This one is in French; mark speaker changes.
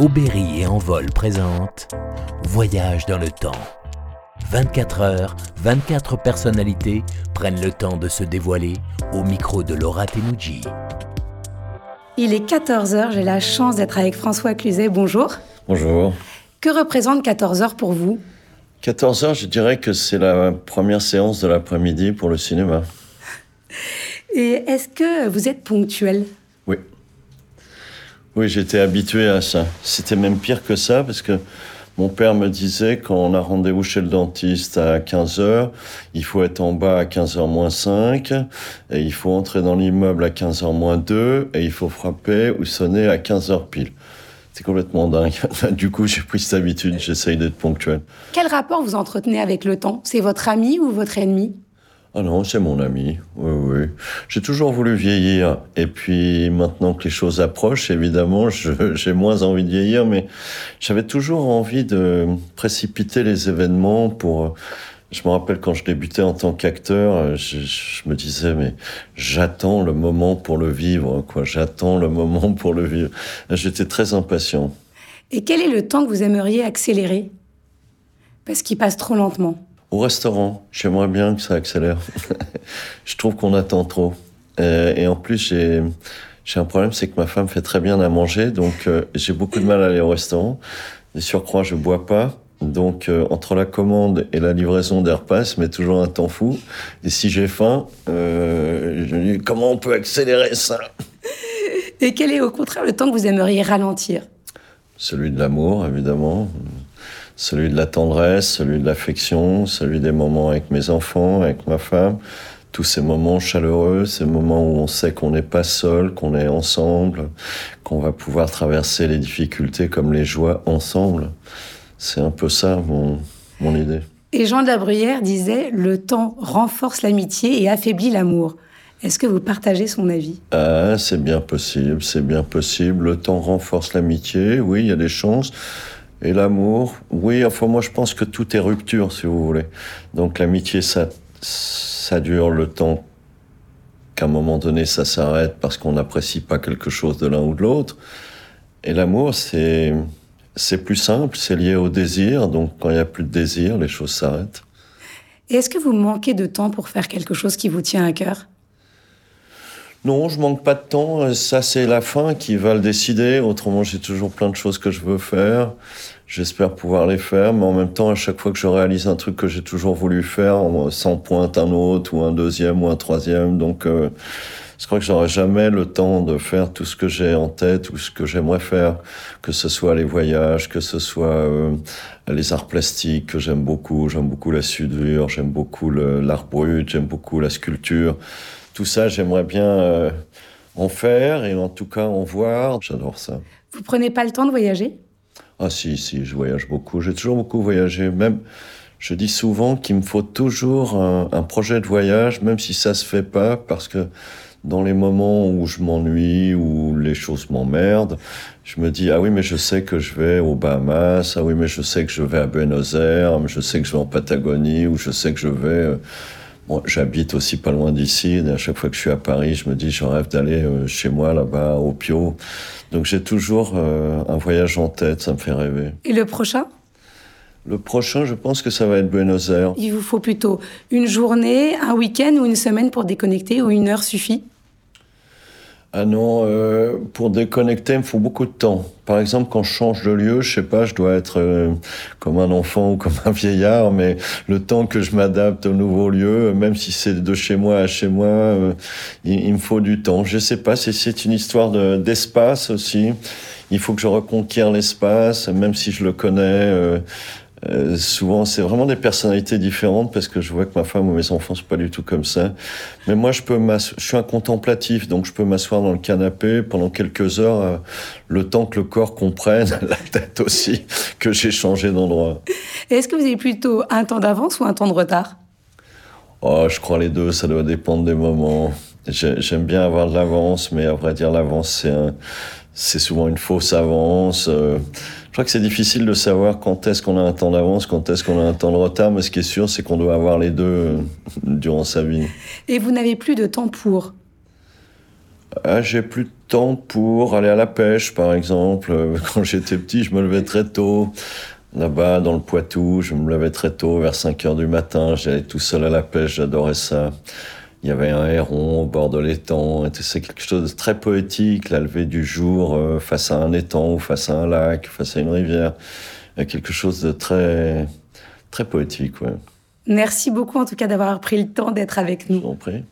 Speaker 1: Aubéry et Envol présente Voyage dans le temps. 24 heures, 24 personnalités prennent le temps de se dévoiler au micro de Laura Tenuji.
Speaker 2: Il est 14h, j'ai la chance d'être avec François Cluzet. Bonjour.
Speaker 3: Bonjour.
Speaker 2: Que représente 14h pour vous?
Speaker 3: 14h, je dirais que c'est la première séance de l'après-midi pour le cinéma.
Speaker 2: Et est-ce que vous êtes ponctuel?
Speaker 3: Oui. J'étais habitué à ça. C'était même pire que ça parce que mon père me disait quand on a rendez-vous chez le dentiste à 15h, il faut être en bas à 15h moins 5 et il faut entrer dans l'immeuble à 15h moins 2 et il faut frapper ou sonner à 15h pile. C'est complètement dingue. du coup, j'ai pris cette habitude, j'essaye d'être ponctuel.
Speaker 2: Quel rapport vous entretenez avec le temps? C'est votre ami ou votre ennemi?
Speaker 3: Ah non, c'est mon ami. Oui, oui. J'ai toujours voulu vieillir. Et puis maintenant que les choses approchent, évidemment, j'ai moins envie de vieillir, mais j'avais toujours envie de précipiter les événements pour... Je me rappelle quand je débutais en tant qu'acteur, je, je, me disais, mais j'attends le moment pour le vivre, quoi. J'attends le moment pour le vivre. J'étais très impatient.
Speaker 2: Et quel est le temps que vous aimeriez accélérer? Parce qu'il passe trop lentement.
Speaker 3: Au restaurant, j'aimerais bien que ça accélère. je trouve qu'on attend trop. Euh, et en plus, j'ai j'ai un problème, c'est que ma femme fait très bien à manger, donc euh, j'ai beaucoup de mal à aller au restaurant. Et surcroît, je bois pas. Donc, euh, entre la commande et la livraison des repas, ça met toujours un temps fou. Et si j'ai faim, euh, je me dis comment on peut accélérer ça?
Speaker 2: Et quel est au contraire le temps que vous aimeriez ralentir?
Speaker 3: Celui de l'amour, évidemment celui de la tendresse, celui de l'affection, celui des moments avec mes enfants, avec ma femme, tous ces moments chaleureux, ces moments où on sait qu'on n'est pas seul, qu'on est ensemble, qu'on va pouvoir traverser les difficultés comme les joies ensemble. C'est un peu ça mon, mon idée.
Speaker 2: Et Jean de la Bruyère disait Le temps renforce l'amitié et affaiblit l'amour. Est-ce que vous partagez son avis?
Speaker 3: Ah, c'est bien possible, c'est bien possible. Le temps renforce l'amitié, oui, il y a des chances. Et l'amour, oui, enfin moi je pense que tout est rupture, si vous voulez. Donc l'amitié, ça, ça dure le temps qu'à un moment donné ça s'arrête parce qu'on n'apprécie pas quelque chose de l'un ou de l'autre. Et l'amour, c'est c'est plus simple, c'est lié au désir. Donc quand il n'y a plus de désir, les choses s'arrêtent.
Speaker 2: Et est-ce que vous manquez de temps pour faire quelque chose qui vous tient à cœur?
Speaker 3: Non, je manque pas de temps. Ça, c'est la fin qui va le décider. Autrement, j'ai toujours plein de choses que je veux faire. J'espère pouvoir les faire, mais en même temps, à chaque fois que je réalise un truc que j'ai toujours voulu faire, s'en pointe un autre ou un deuxième ou un troisième. Donc, euh, je crois que j'aurai jamais le temps de faire tout ce que j'ai en tête ou ce que j'aimerais faire, que ce soit les voyages, que ce soit euh, les arts plastiques que j'aime beaucoup. J'aime beaucoup la soudure, j'aime beaucoup l'art brut, j'aime beaucoup la sculpture tout ça, j'aimerais bien euh, en faire et en tout cas en voir. J'adore ça.
Speaker 2: Vous prenez pas le temps de voyager?
Speaker 3: Ah si, si, je voyage beaucoup. J'ai toujours beaucoup voyagé. Même, je dis souvent qu'il me faut toujours un, un, projet de voyage, même si ça se fait pas, parce que dans les moments où je m'ennuie, où les choses m'emmerdent, je me dis, ah oui, mais je sais que je vais aux Bahamas, ah oui, mais je sais que je vais à Buenos Aires, je sais que je vais en Patagonie, ou je sais que je vais... Euh, j'habite aussi pas loin d'ici. Et à chaque fois que je suis à Paris, je me dis, je rêve d'aller euh, chez moi, là-bas, au Pio. Donc j'ai toujours euh, un voyage en tête, ça me fait rêver.
Speaker 2: Et le prochain?
Speaker 3: Le prochain, je pense que ça va être Buenos Aires.
Speaker 2: Il vous faut plutôt une journée, un week-end ou une semaine pour déconnecter, ou une heure suffit?
Speaker 3: Ah non, euh, pour déconnecter, il me faut beaucoup de temps. Par exemple, quand je change de lieu, je sais pas, je dois être euh, comme un enfant ou comme un vieillard, mais le temps que je m'adapte au nouveau lieu, même si c'est de chez moi à chez moi, euh, il, me faut du temps. Je sais pas, c'est une histoire d'espace aussi. Il faut que je reconquière l'espace, même si je le connais. Euh, souvent, c'est vraiment des personnalités différentes parce que je vois que ma femme ou mes enfants sont pas du tout comme ça. Mais moi, je peux je suis un contemplatif, donc je peux m'asseoir dans le canapé pendant quelques heures, euh, le temps que le corps comprenne, la tête aussi, que j'ai changé d'endroit.
Speaker 2: Est-ce que vous avez plutôt un temps d'avance ou un temps de retard?
Speaker 3: Oh, je crois les deux, ça doit dépendre des moments. J'aime bien avoir de l'avance, mais à vrai dire, l'avance, c'est un, c'est souvent une fausse avance. Euh, je crois que c'est difficile de savoir quand est-ce qu'on a un temps d'avance, quand est-ce qu'on a un temps de retard, mais ce qui est sûr, c'est qu'on doit avoir les deux euh, durant sa vie.
Speaker 2: Et vous n'avez plus de temps pour?
Speaker 3: Ah, J'ai plus de temps pour aller à la pêche, par exemple. Quand j'étais petit, je me levais très tôt. Là-bas, dans le Poitou, je me levais très tôt, vers 5 heures du matin. J'allais tout seul à la pêche, j'adorais ça. Il y avait un héron au bord de l'étang. C'est quelque chose de très poétique, la levée du jour euh, face à un étang ou face à un lac, face à une rivière. Il y a quelque chose de très, très poétique, ouais.
Speaker 2: Merci beaucoup en tout cas d'avoir pris le temps d'être avec nous.
Speaker 3: Je vous en prie.